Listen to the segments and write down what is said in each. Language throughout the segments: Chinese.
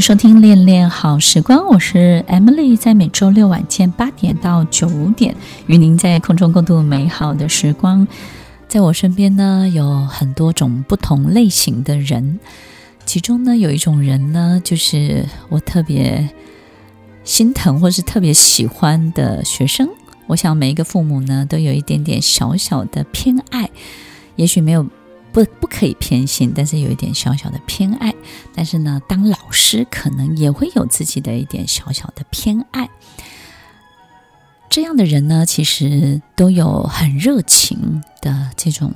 收听《恋恋好时光》，我是 Emily，在每周六晚间八点到九点，与您在空中共度美好的时光。在我身边呢，有很多种不同类型的人，其中呢，有一种人呢，就是我特别心疼或是特别喜欢的学生。我想每一个父母呢，都有一点点小小的偏爱，也许没有。不，不可以偏心，但是有一点小小的偏爱。但是呢，当老师可能也会有自己的一点小小的偏爱。这样的人呢，其实都有很热情的这种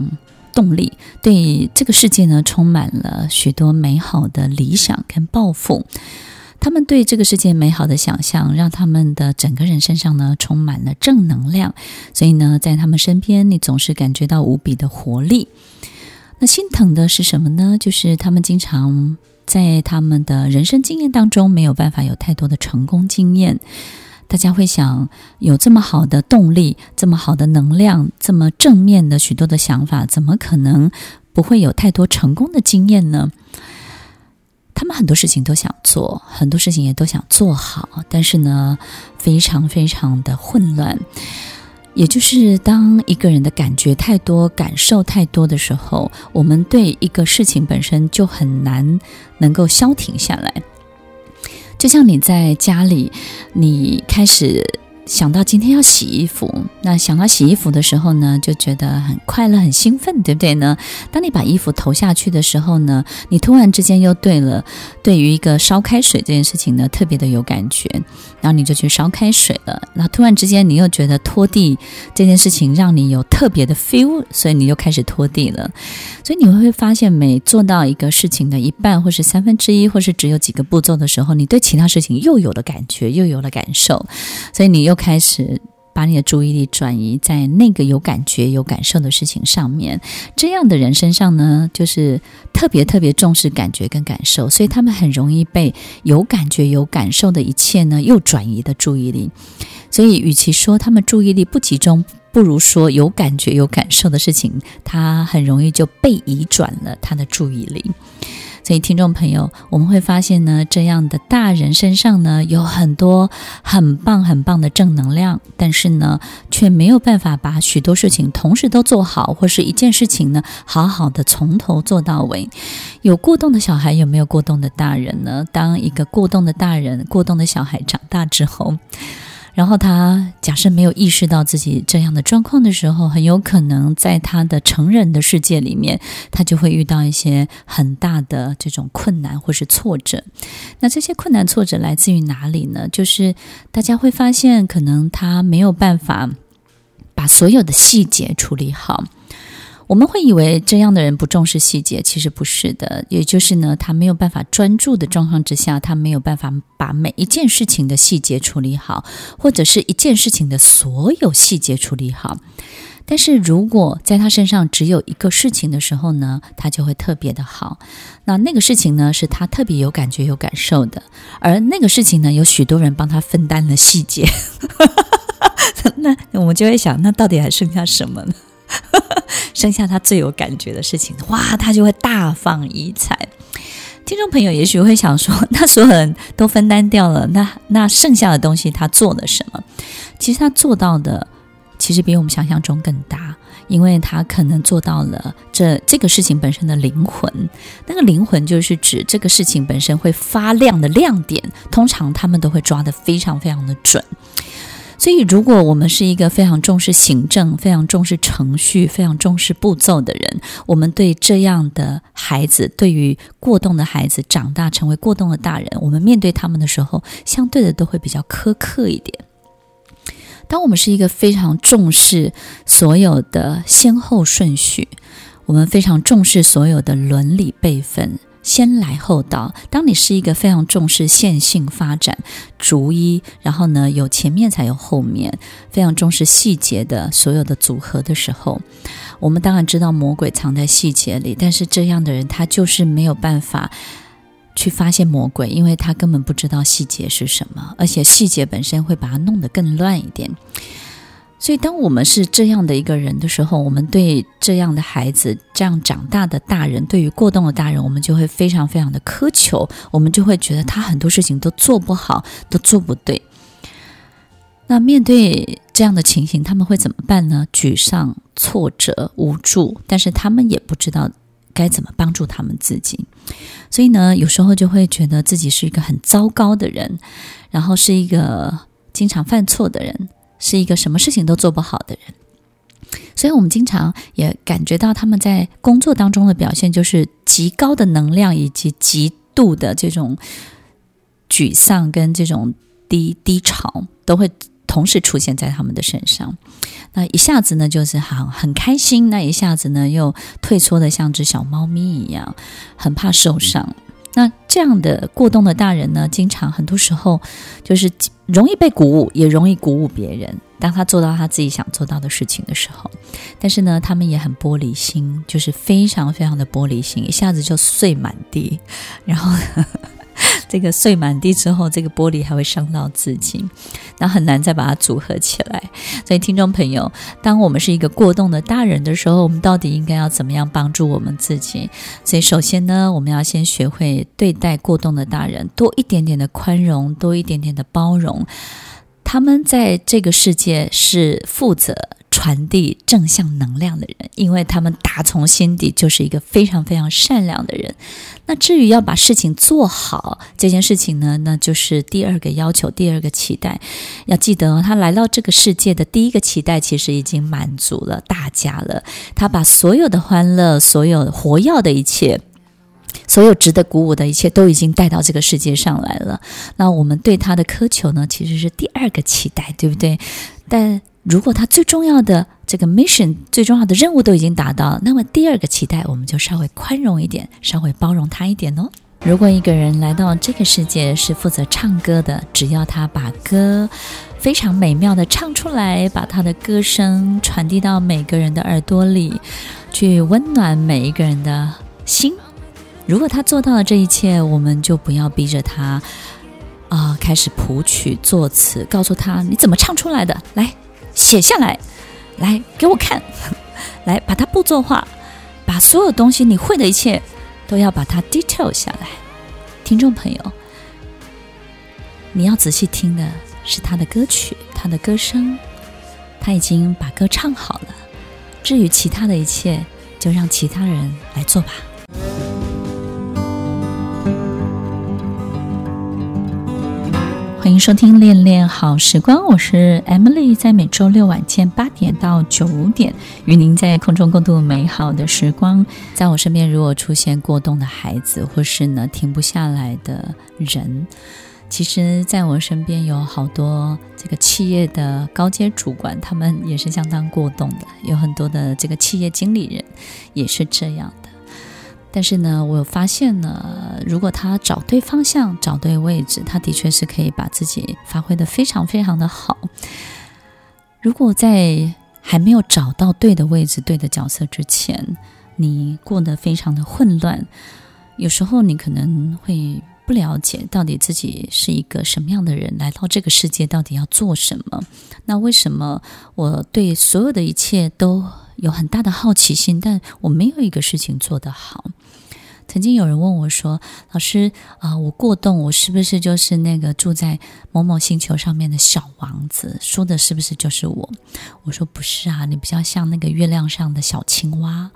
动力，对这个世界呢，充满了许多美好的理想跟抱负。他们对这个世界美好的想象，让他们的整个人身上呢，充满了正能量。所以呢，在他们身边，你总是感觉到无比的活力。心疼的是什么呢？就是他们经常在他们的人生经验当中没有办法有太多的成功经验。大家会想，有这么好的动力、这么好的能量、这么正面的许多的想法，怎么可能不会有太多成功的经验呢？他们很多事情都想做，很多事情也都想做好，但是呢，非常非常的混乱。也就是当一个人的感觉太多、感受太多的时候，我们对一个事情本身就很难能够消停下来。就像你在家里，你开始。想到今天要洗衣服，那想到洗衣服的时候呢，就觉得很快乐、很兴奋，对不对呢？当你把衣服投下去的时候呢，你突然之间又对了，对于一个烧开水这件事情呢，特别的有感觉，然后你就去烧开水了。那突然之间你又觉得拖地这件事情让你有特别的 feel，所以你又开始拖地了。所以你会发现，每做到一个事情的一半，或是三分之一，或是只有几个步骤的时候，你对其他事情又有了感觉，又有了感受，所以你又。开始把你的注意力转移在那个有感觉、有感受的事情上面。这样的人身上呢，就是特别特别重视感觉跟感受，所以他们很容易被有感觉、有感受的一切呢，又转移的注意力。所以，与其说他们注意力不集中，不如说有感觉、有感受的事情，他很容易就被移转了他的注意力。所以，听众朋友，我们会发现呢，这样的大人身上呢，有很多很棒、很棒的正能量，但是呢，却没有办法把许多事情同时都做好，或是一件事情呢，好好的从头做到尾。有过动的小孩，有没有过动的大人呢？当一个过动的大人、过动的小孩长大之后，然后他假设没有意识到自己这样的状况的时候，很有可能在他的成人的世界里面，他就会遇到一些很大的这种困难或是挫折。那这些困难挫折来自于哪里呢？就是大家会发现，可能他没有办法把所有的细节处理好。我们会以为这样的人不重视细节，其实不是的。也就是呢，他没有办法专注的状况之下，他没有办法把每一件事情的细节处理好，或者是一件事情的所有细节处理好。但是如果在他身上只有一个事情的时候呢，他就会特别的好。那那个事情呢，是他特别有感觉、有感受的，而那个事情呢，有许多人帮他分担了细节。那我们就会想，那到底还剩下什么呢？剩下他最有感觉的事情，哇，他就会大放异彩。听众朋友也许会想说，那所有人都分担掉了，那那剩下的东西他做了什么？其实他做到的，其实比我们想象中更大，因为他可能做到了这这个事情本身的灵魂。那个灵魂就是指这个事情本身会发亮的亮点，通常他们都会抓得非常非常的准。所以，如果我们是一个非常重视行政、非常重视程序、非常重视步骤的人，我们对这样的孩子，对于过动的孩子长大成为过动的大人，我们面对他们的时候，相对的都会比较苛刻一点。当我们是一个非常重视所有的先后顺序，我们非常重视所有的伦理辈分。先来后到。当你是一个非常重视线性发展、逐一，然后呢，有前面才有后面，非常重视细节的所有的组合的时候，我们当然知道魔鬼藏在细节里，但是这样的人他就是没有办法去发现魔鬼，因为他根本不知道细节是什么，而且细节本身会把它弄得更乱一点。所以，当我们是这样的一个人的时候，我们对这样的孩子、这样长大的大人，对于过动的大人，我们就会非常非常的苛求，我们就会觉得他很多事情都做不好，都做不对。那面对这样的情形，他们会怎么办呢？沮丧、挫折、无助，但是他们也不知道该怎么帮助他们自己。所以呢，有时候就会觉得自己是一个很糟糕的人，然后是一个经常犯错的人。是一个什么事情都做不好的人，所以我们经常也感觉到他们在工作当中的表现就是极高的能量以及极度的这种沮丧跟这种低低潮都会同时出现在他们的身上。那一下子呢，就是很很开心；那一下子呢，又退缩的像只小猫咪一样，很怕受伤。那这样的过冬的大人呢，经常很多时候就是容易被鼓舞，也容易鼓舞别人。当他做到他自己想做到的事情的时候，但是呢，他们也很玻璃心，就是非常非常的玻璃心，一下子就碎满地，然后。这个碎满地之后，这个玻璃还会伤到自己，那很难再把它组合起来。所以，听众朋友，当我们是一个过动的大人的时候，我们到底应该要怎么样帮助我们自己？所以，首先呢，我们要先学会对待过动的大人，多一点点的宽容，多一点点的包容。他们在这个世界是负责。传递正向能量的人，因为他们打从心底就是一个非常非常善良的人。那至于要把事情做好这件事情呢，那就是第二个要求，第二个期待。要记得，他来到这个世界的第一个期待其实已经满足了大家了。他把所有的欢乐、所有活跃的一切、所有值得鼓舞的一切都已经带到这个世界上来了。那我们对他的苛求呢，其实是第二个期待，对不对？但如果他最重要的这个 mission 最重要的任务都已经达到了，那么第二个期待我们就稍微宽容一点，稍微包容他一点哦。如果一个人来到这个世界是负责唱歌的，只要他把歌非常美妙的唱出来，把他的歌声传递到每个人的耳朵里，去温暖每一个人的心。如果他做到了这一切，我们就不要逼着他啊、开始谱曲作词，告诉他你怎么唱出来的，来。写下来，来给我看，来把它步骤化，把所有东西你会的一切都要把它 detail 下来。听众朋友，你要仔细听的是他的歌曲，他的歌声，他已经把歌唱好了。至于其他的一切，就让其他人来做吧。欢迎收听《恋恋好时光》，我是 Emily，在每周六晚间八点到九点，与您在空中共度美好的时光。在我身边，如果出现过动的孩子，或是呢停不下来的人，其实在我身边有好多这个企业的高阶主管，他们也是相当过动的，有很多的这个企业经理人也是这样。但是呢，我发现呢，如果他找对方向、找对位置，他的确是可以把自己发挥得非常非常的好。如果在还没有找到对的位置、对的角色之前，你过得非常的混乱，有时候你可能会不了解到底自己是一个什么样的人，来到这个世界到底要做什么？那为什么我对所有的一切都有很大的好奇心，但我没有一个事情做得好？曾经有人问我说：“老师啊、我过动，我是不是就是那个住在某某星球上面的小王子？说的是不是就是我？”我说：“不是啊，你比较像那个月亮上的小青蛙。”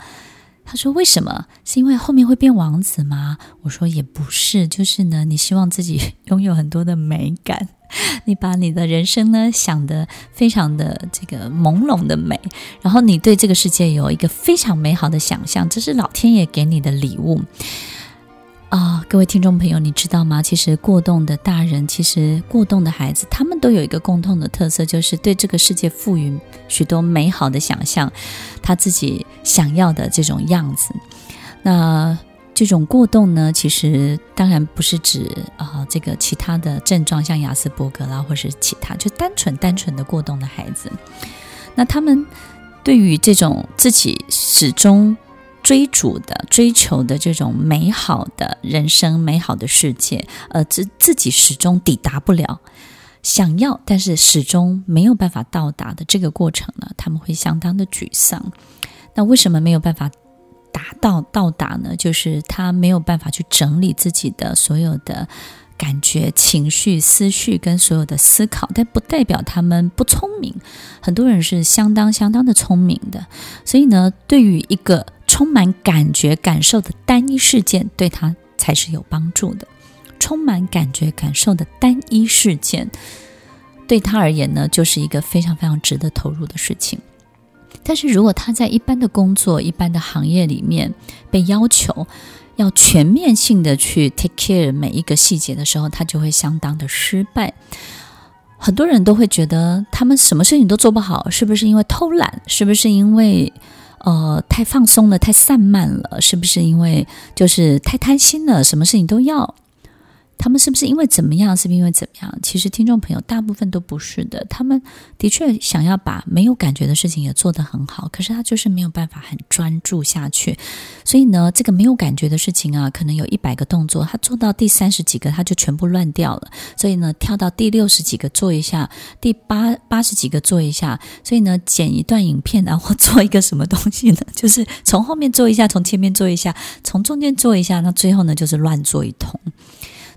他说：“为什么？是因为后面会变王子吗？”我说：“也不是，就是呢，你希望自己 拥有很多的美感。” 你把你的人生呢想得非常的这个朦胧的美，然后你对这个世界有一个非常美好的想象，这是老天爷给你的礼物啊！各位听众朋友，你知道吗？其实过动的大人，其实过动的孩子，他们都有一个共同的特色，就是对这个世界赋予许多美好的想象，他自己想要的这种样子。那。这种过动呢，其实当然不是指啊、这个其他的症状，像亚斯伯格啦，或是其他，就单纯单纯的过动的孩子。那他们对于这种自己始终追逐的、追求的这种美好的人生、美好的世界，呃，自自己始终抵达不了，想要但是始终没有办法到达的这个过程呢，他们会相当的沮丧。那为什么没有办法？达到到达呢，就是他没有办法去整理自己的所有的感觉、情绪、思绪跟所有的思考，但不代表他们不聪明。很多人是相当相当的聪明的，所以呢，对于一个充满感觉、感受的单一事件，对他才是有帮助的。充满感觉、感受的单一事件，对他而言呢，就是一个非常非常值得投入的事情。但是如果他在一般的工作、一般的行业里面被要求要全面性的去 take care 每一个细节的时候，他就会相当的失败。很多人都会觉得他们什么事情都做不好，是不是因为偷懒？是不是因为呃太放松了、太散漫了？是不是因为就是太贪心了，什么事情都要？他们是不是因为怎么样？是不是因为怎么样？其实听众朋友大部分都不是的。他们的确想要把没有感觉的事情也做得很好，可是他就是没有办法很专注下去。所以呢，这个没有感觉的事情啊，可能有一百个动作，他做到第三十几个他就全部乱掉了。所以呢，跳到第六十几个做一下，第八八十几个做一下。所以呢，剪一段影片然后做一个什么东西呢？就是从后面做一下，从前面做一下，从中间做一下，那最后呢，就是乱做一通。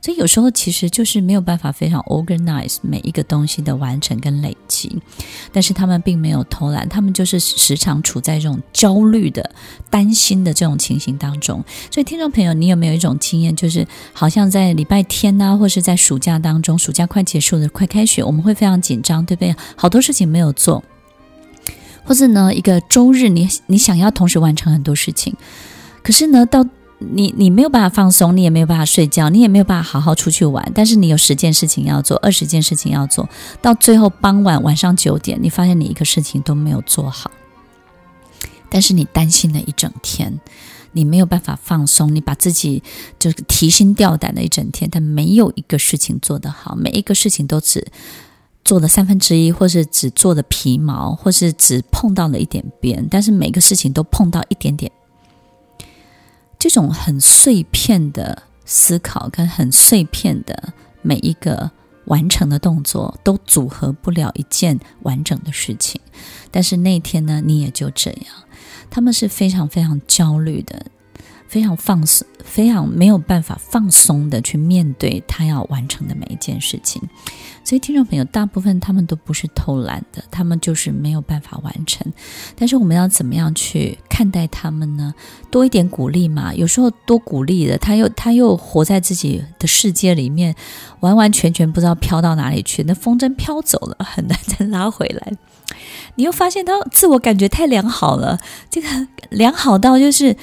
所以有时候其实就是没有办法非常 organize 每一个东西的完成跟累积，但是他们并没有偷懒，他们就是时常处在这种焦虑的、担心的这种情形当中。所以听众朋友，你有没有一种经验，就是好像在礼拜天呐、啊，或是在暑假当中，暑假快结束了，快开学，我们会非常紧张，对不对？好多事情没有做，或是呢，一个周日你你想要同时完成很多事情，可是呢，到你你没有办法放松，你也没有办法睡觉，你也没有办法好好出去玩。但是你有十件事情要做，二十件事情要做，到最后傍晚晚上九点，你发现你一个事情都没有做好。但是你担心了一整天，你没有办法放松，你把自己就是提心吊胆的一整天，但没有一个事情做得好，每一个事情都只做了三分之一，或是只做的皮毛，或是只碰到了一点边，但是每个事情都碰到一点点。这种很碎片的思考跟很碎片的每一个完成的动作，都组合不了一件完整的事情。但是那天呢，你也就这样。他们是非常非常焦虑的。非常放松，非常没有办法放松的去面对他要完成的每一件事情，所以听众朋友，大部分他们都不是偷懒的，他们就是没有办法完成。但是我们要怎么样去看待他们呢？多一点鼓励嘛，有时候多鼓励的，他又他又活在自己的世界里面，完完全全不知道飘到哪里去，那风筝飘走了，很难再拉回来。你又发现他自我感觉太良好了，这个良好到就是。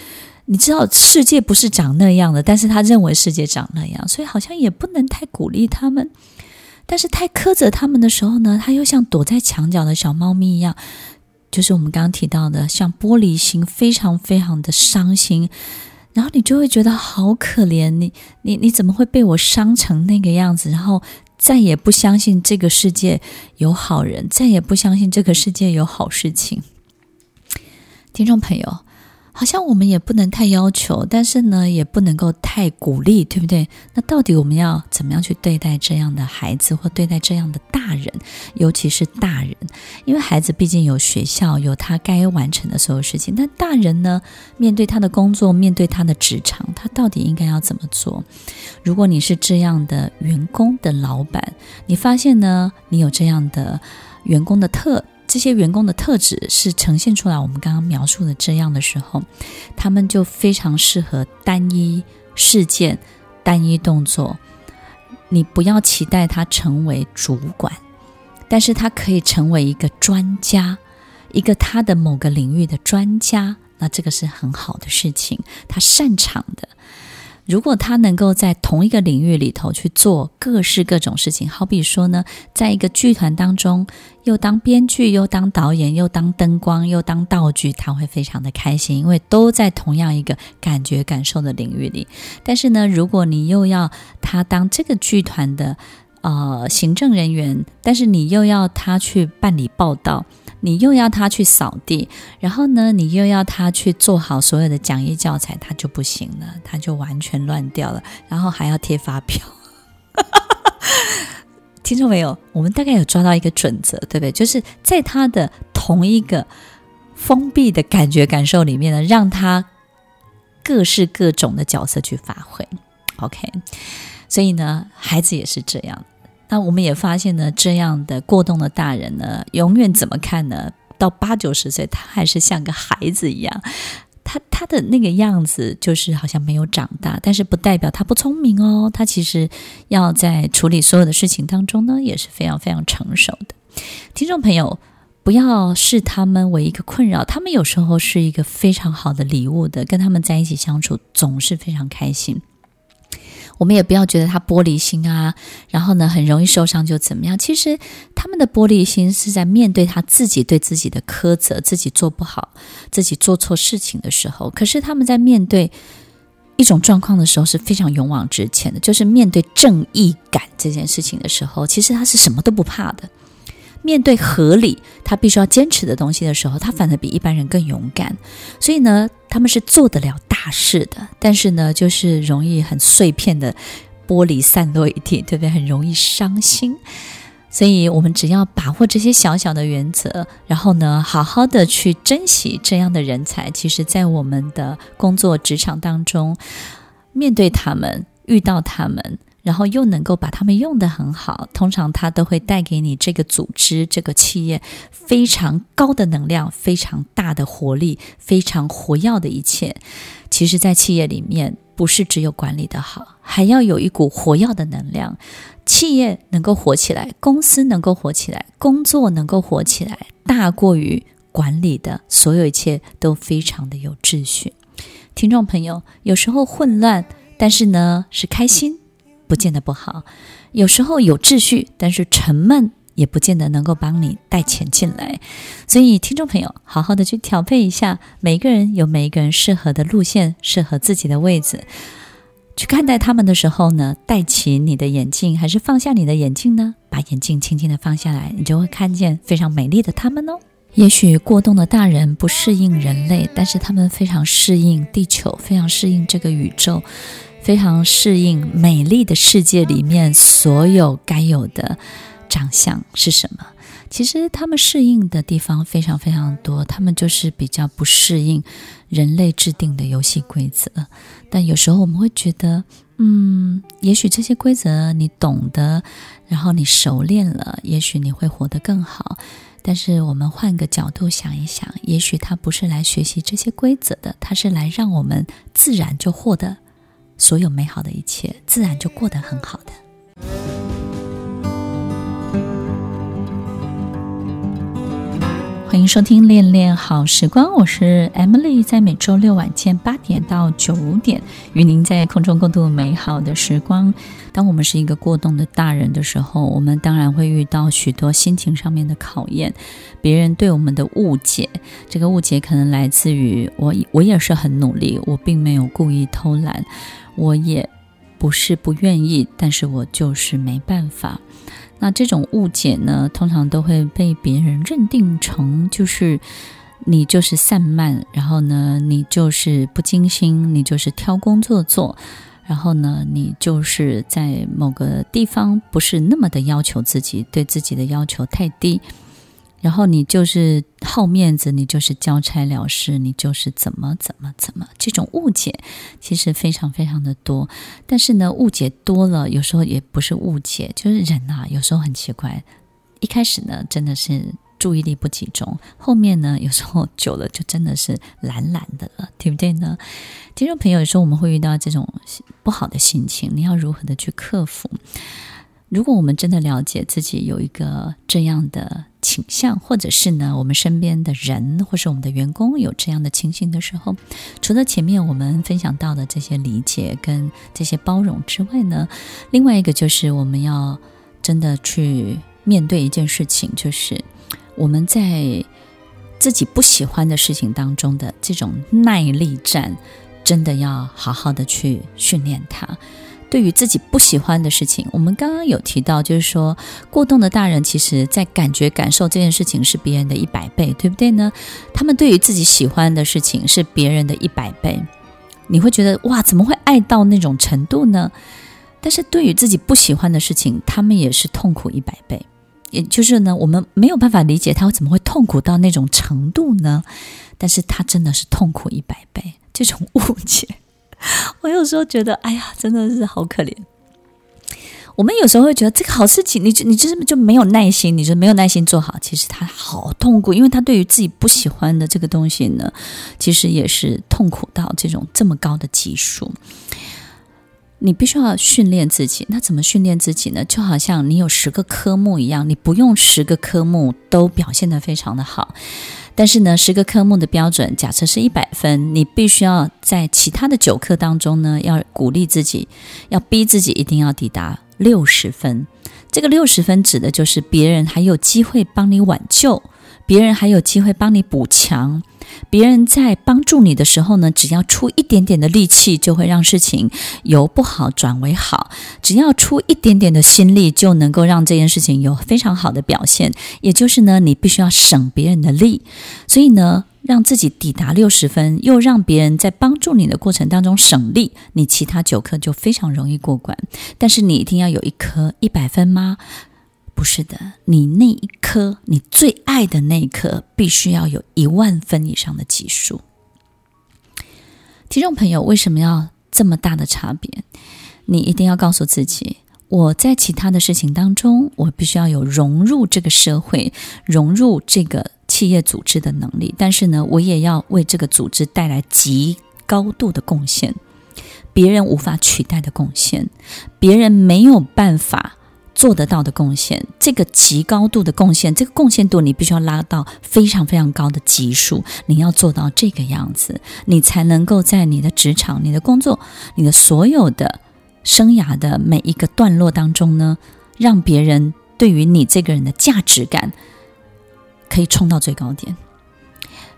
你知道世界不是长那样的，但是他认为世界长那样，所以好像也不能太鼓励他们，但是太苛责他们的时候呢，他又像躲在墙角的小猫咪一样，就是我们刚刚提到的，像玻璃心，非常非常的伤心，然后你就会觉得好可怜，你你你怎么会被我伤成那个样子？然后再也不相信这个世界有好人，再也不相信这个世界有好事情，听众朋友。好像我们也不能太要求，但是呢，也不能够太鼓励，对不对？那到底我们要怎么样去对待这样的孩子，或对待这样的大人，尤其是大人？因为孩子毕竟有学校，有他该完成的所有事情。但大人呢，面对他的工作，面对他的职场，他到底应该要怎么做？如果你是这样的员工的老板，你发现呢，你有这样的员工的特。这些员工的特质是呈现出来，我们刚刚描述的这样的时候，他们就非常适合单一事件、单一动作。你不要期待他成为主管，但是他可以成为一个专家，一个他的某个领域的专家。那这个是很好的事情，他擅长的。如果他能够在同一个领域里头去做各式各种事情，好比说呢，在一个剧团当中，又当编剧，又当导演，又当灯光，又当道具，他会非常的开心，因为都在同样一个感觉感受的领域里。但是呢，如果你又要他当这个剧团的呃行政人员，但是你又要他去办理报道。你又要他去扫地，然后呢，你又要他去做好所有的讲义教材，他就不行了，他就完全乱掉了，然后还要贴发票。听众没有？我们大概有抓到一个准则，对不对？就是在他的同一个封闭的感觉感受里面呢，让他各式各种的角色去发挥。OK，所以呢，孩子也是这样。那我们也发现呢，这样的过动的大人呢，永远怎么看呢？到八九十岁，他还是像个孩子一样，他他的那个样子就是好像没有长大，但是不代表他不聪明哦。他其实要在处理所有的事情当中呢，也是非常非常成熟的。听众朋友，不要视他们为一个困扰，他们有时候是一个非常好的礼物的，跟他们在一起相处总是非常开心。我们也不要觉得他玻璃心啊，然后呢，很容易受伤就怎么样？其实他们的玻璃心是在面对他自己对自己的苛责，自己做不好，自己做错事情的时候。可是他们在面对一种状况的时候是非常勇往直前的，就是面对正义感这件事情的时候，其实他是什么都不怕的。面对合理，他必须要坚持的东西的时候，他反而比一般人更勇敢。所以呢，他们是做得了大事的，但是呢，就是容易很碎片的玻璃散落一地，对不对？很容易伤心。所以我们只要把握这些小小的原则，然后呢，好好的去珍惜这样的人才。其实，在我们的工作职场当中，面对他们，遇到他们。然后又能够把他们用得很好，通常他都会带给你这个组织、这个企业非常高的能量、非常大的活力、非常活跃的一切。其实，在企业里面，不是只有管理的好，还要有一股活跃的能量。企业能够活起来，公司能够活起来，工作能够活起来，大过于管理的所有一切都非常的有秩序。听众朋友，有时候混乱，但是呢，是开心。不见得不好，有时候有秩序，但是沉闷也不见得能够帮你带钱进来。所以，听众朋友，好好的去调配一下，每一个人有每一个人适合的路线，适合自己的位置。去看待他们的时候呢，戴起你的眼镜，还是放下你的眼镜呢？把眼镜轻轻的放下来，你就会看见非常美丽的他们哦。也许过动的大人不适应人类，但是他们非常适应地球，非常适应这个宇宙。非常适应美丽的世界里面所有该有的长相是什么？其实他们适应的地方非常非常多，他们就是比较不适应人类制定的游戏规则。但有时候我们会觉得，嗯，也许这些规则你懂得，然后你熟练了，也许你会活得更好。但是我们换个角度想一想，也许他不是来学习这些规则的，他是来让我们自然就获得。所有美好的一切，自然就过得很好的。欢迎收听《恋恋好时光》，我是 Emily，在每周六晚间八点到九点，与您在空中共度美好的时光。当我们是一个过动的大人的时候，我们当然会遇到许多心情上面的考验，别人对我们的误解。这个误解可能来自于我，我也是很努力，我并没有故意偷懒。我也不是不愿意，但是我就是没办法。那这种误解呢，通常都会被别人认定成就是你就是散漫，然后呢，你就是不精心，你就是挑工作做，然后呢，你就是在某个地方不是那么的要求自己，对自己的要求太低。然后你就是好面子，你就是交差了事，你就是怎么怎么怎么，这种误解其实非常非常的多。但是呢，误解多了，有时候也不是误解，就是人啊，有时候很奇怪。一开始呢，真的是注意力不集中，后面呢，有时候久了就真的是懒懒的了，对不对呢？听众朋友，有时候我们会遇到这种不好的心情，你要如何的去克服？如果我们真的了解自己有一个这样的倾向，或者是呢，我们身边的人或是我们的员工有这样的情形的时候，除了前面我们分享到的这些理解跟这些包容之外呢，另外一个就是我们要真的去面对一件事情，就是我们在自己不喜欢的事情当中的这种耐力战，真的要好好的去训练它。对于自己不喜欢的事情，我们刚刚有提到，就是说过动的大人，其实在感觉感受这件事情是别人的一百倍，对不对呢？他们对于自己喜欢的事情是别人的一百倍，你会觉得哇，怎么会爱到那种程度呢？但是对于自己不喜欢的事情，他们也是痛苦一百倍。也就是呢，我们没有办法理解他怎么会痛苦到那种程度呢？但是他真的是痛苦一百倍，这种误解。我有时候觉得，哎呀，真的是好可怜。我们有时候会觉得这个好事情，你就你就是就没有耐心，你就没有耐心做好。其实他好痛苦，因为他对于自己不喜欢的这个东西呢，其实也是痛苦到这种这么高的级数。你必须要训练自己，那怎么训练自己呢？就好像你有十个科目一样，你不用十个科目都表现得非常的好。但是呢，十个科目的标准假设是一百分，你必须要在其他的九科当中呢，要鼓励自己，要逼自己一定要抵达六十分。这个六十分指的就是别人还有机会帮你挽救，别人还有机会帮你补强。别人在帮助你的时候呢，只要出一点点的力气，就会让事情由不好转为好；只要出一点点的心力，就能够让这件事情有非常好的表现。也就是呢，你必须要省别人的力，所以呢，让自己抵达六十分，又让别人在帮助你的过程当中省力，你其他九科就非常容易过关。但是你一定要有一科一百分吗？不是的，你那一颗，你最爱的那一颗，必须要有一万分以上的级数。听众朋友，为什么要这么大的差别？你一定要告诉自己，我在其他的事情当中，我必须要有融入这个社会、融入这个企业组织的能力。但是呢，我也要为这个组织带来极高度的贡献，别人无法取代的贡献，别人没有办法。做得到的贡献，这个极高度的贡献，这个贡献度你必须要拉到非常非常高的级数，你要做到这个样子，你才能够在你的职场、你的工作、你的所有的生涯的每一个段落当中呢，让别人对于你这个人的价值感可以冲到最高点。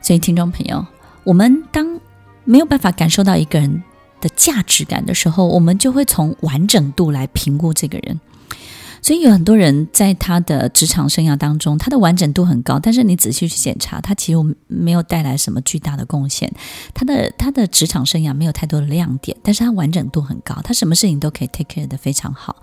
所以，听众朋友，我们当没有办法感受到一个人的价值感的时候，我们就会从完整度来评估这个人。所以有很多人在他的职场生涯当中，他的完整度很高，但是你仔细去检查，他其实没有带来什么巨大的贡献。他的他的职场生涯没有太多的亮点，但是他完整度很高，他什么事情都可以 take care 的非常好。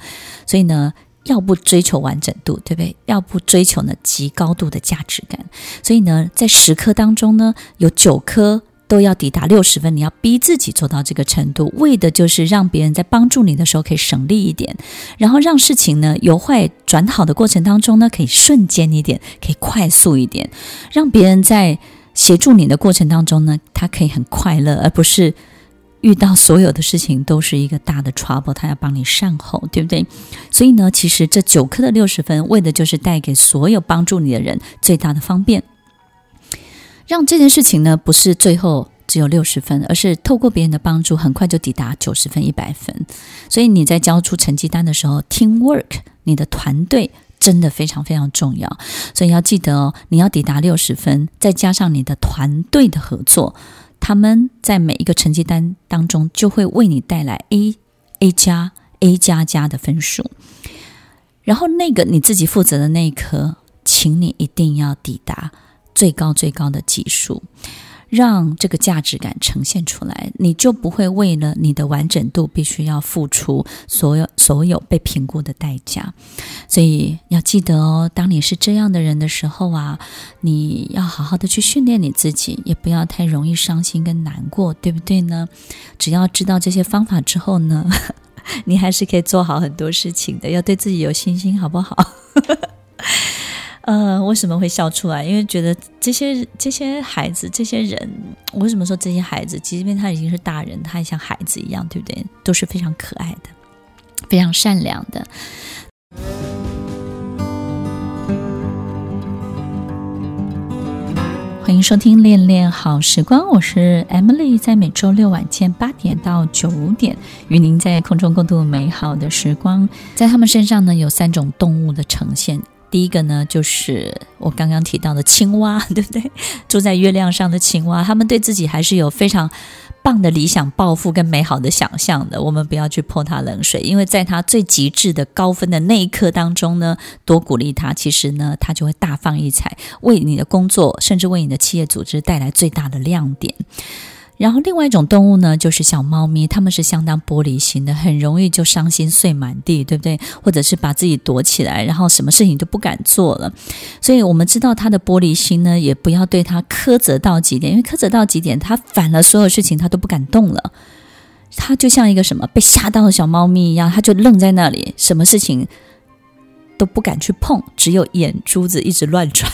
所以呢，要不追求完整度，对不对？要不追求呢极高度的价值感。所以呢，在十科当中呢，有九科。都要抵达六十分，你要逼自己做到这个程度，为的就是让别人在帮助你的时候可以省力一点，然后让事情呢由坏转好的过程当中呢可以瞬间一点，可以快速一点，让别人在协助你的过程当中呢，他可以很快乐，而不是遇到所有的事情都是一个大的 trouble，他要帮你善后，对不对？所以呢，其实这九科的六十分，为的就是带给所有帮助你的人最大的方便。让这件事情呢，不是最后只有六十分，而是透过别人的帮助，很快就抵达九十分、一百分。所以你在交出成绩单的时候，teamwork，你的团队真的非常非常重要。所以要记得哦，你要抵达六十分，再加上你的团队的合作，他们在每一个成绩单当中就会为你带来 A、A 加、A 加加的分数。然后那个你自己负责的那一科，请你一定要抵达。最高最高的级数，让这个价值感呈现出来，你就不会为了你的完整度必须要付出所有所有被评估的代价。所以要记得哦，当你是这样的人的时候啊，你要好好的去训练你自己，也不要太容易伤心跟难过，对不对呢？只要知道这些方法之后呢，你还是可以做好很多事情的。要对自己有信心，好不好？呃，为什么会笑出来？因为觉得这些这些孩子，这些人，为什么说这些孩子？即便他已经是大人，他也像孩子一样，对不对？都是非常可爱的，非常善良的。欢迎收听《恋恋好时光》，我是 Emily，在每周六晚间八点到九点，与您在空中共度美好的时光。在他们身上呢，有三种动物的呈现。第一个呢，就是我刚刚提到的青蛙，对不对？住在月亮上的青蛙，他们对自己还是有非常棒的理想抱负跟美好的想象的，我们不要去泼他冷水，因为在他最极致的高分的那一刻当中呢，多鼓励他，其实呢，他就会大放异彩，为你的工作，甚至为你的企业组织带来最大的亮点。然后，另外一种动物呢，就是小猫咪，它们是相当玻璃心的，很容易就伤心碎满地，对不对？或者是把自己躲起来，然后什么事情都不敢做了。所以，我们知道它的玻璃心呢，也不要对它苛责到极点，因为苛责到极点，它反了所有事情，它都不敢动了。它就像一个什么被吓到的小猫咪一样，它就愣在那里，什么事情都不敢去碰，只有眼珠子一直乱转。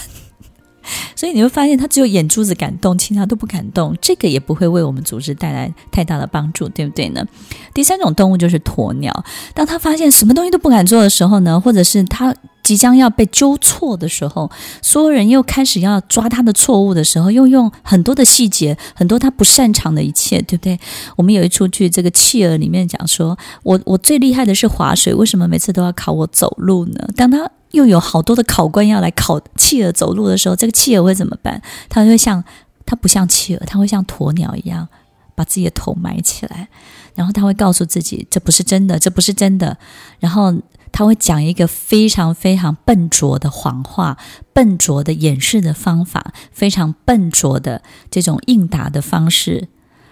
所以你会发现，它只有眼珠子敢动，其他都不敢动。这个也不会为我们组织带来太大的帮助，对不对呢？第三种动物就是鸵鸟。当他发现什么东西都不敢做的时候呢，或者是他即将要被纠错的时候，所有人又开始要抓他的错误的时候，又用很多的细节，很多他不擅长的一切，对不对？我们有一出剧，这个企鹅里面讲说，我我最厉害的是划水，为什么每次都要考我走路呢？当他又有好多的考官要来考企鹅走路的时候，这个企鹅会怎么办？它会像，它不像企鹅，它会像鸵鸟一样，把自己的头埋起来，然后他会告诉自己这不是真的，这不是真的。然后他会讲一个非常非常笨拙的谎话，笨拙的掩饰的方法，非常笨拙的这种应答的方式，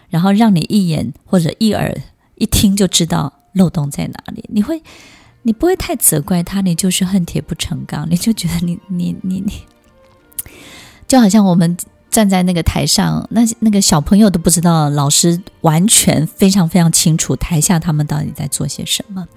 然后让你一眼或者一耳一听就知道漏洞在哪里。你会。你不会太责怪他，你就是恨铁不成钢，你就觉得你你你你，就好像我们站在那个台上，那那个小朋友都不知道，老师完全非常非常清楚台下他们到底在做些什么。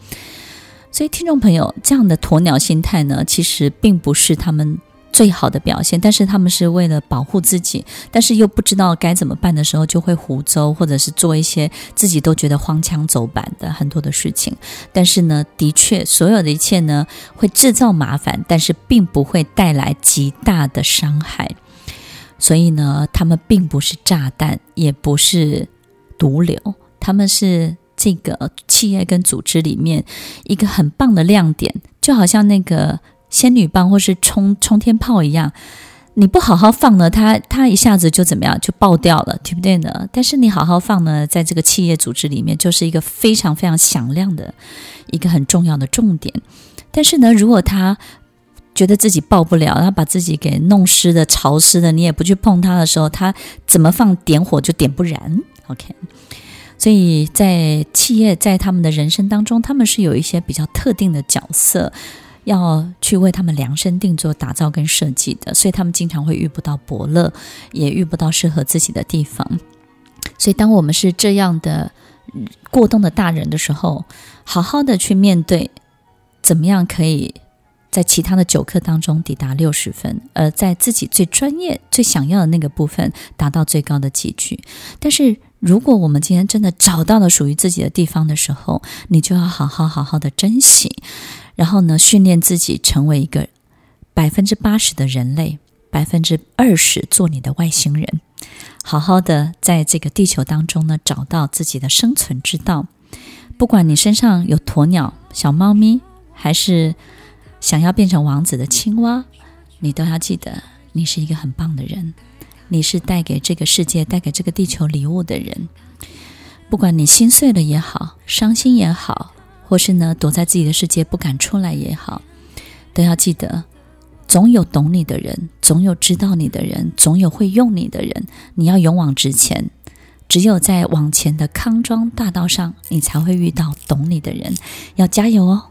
所以，听众朋友，这样的鸵鸟心态呢，其实并不是他们。最好的表现，但是他们是为了保护自己，但是又不知道该怎么办的时候，就会胡诌，或者是做一些自己都觉得荒腔走板的很多的事情。但是呢，的确，所有的一切呢，会制造麻烦，但是并不会带来极大的伤害。所以呢，他们并不是炸弹，也不是毒瘤，他们是这个企业跟组织里面一个很棒的亮点，就好像那个。仙女棒或是冲冲天炮一样，你不好好放呢，它它一下子就怎么样就爆掉了，对不对呢？但是你好好放呢，在这个企业组织里面，就是一个非常非常响亮的一个很重要的重点。但是呢，如果他觉得自己爆不了，他把自己给弄湿的、潮湿的，你也不去碰它的时候，他怎么放点火就点不燃。OK，所以在企业在他们的人生当中，他们是有一些比较特定的角色。要去为他们量身定做、打造跟设计的，所以他们经常会遇不到伯乐，也遇不到适合自己的地方。所以，当我们是这样的过动的大人的时候，好好的去面对，怎么样可以在其他的九课当中抵达六十分，而在自己最专业、最想要的那个部分达到最高的级距。但是，如果我们今天真的找到了属于自己的地方的时候，你就要好好好好的珍惜。然后呢，训练自己成为一个百分之八十的人类，百分之二十做你的外星人，好好的在这个地球当中呢，找到自己的生存之道。不管你身上有鸵鸟、小猫咪，还是想要变成王子的青蛙，你都要记得，你是一个很棒的人，你是带给这个世界、带给这个地球礼物的人。不管你心碎了也好，伤心也好。或是呢，躲在自己的世界不敢出来也好，都要记得，总有懂你的人，总有知道你的人，总有会用你的人。你要勇往直前，只有在往前的康庄大道上，你才会遇到懂你的人。要加油哦！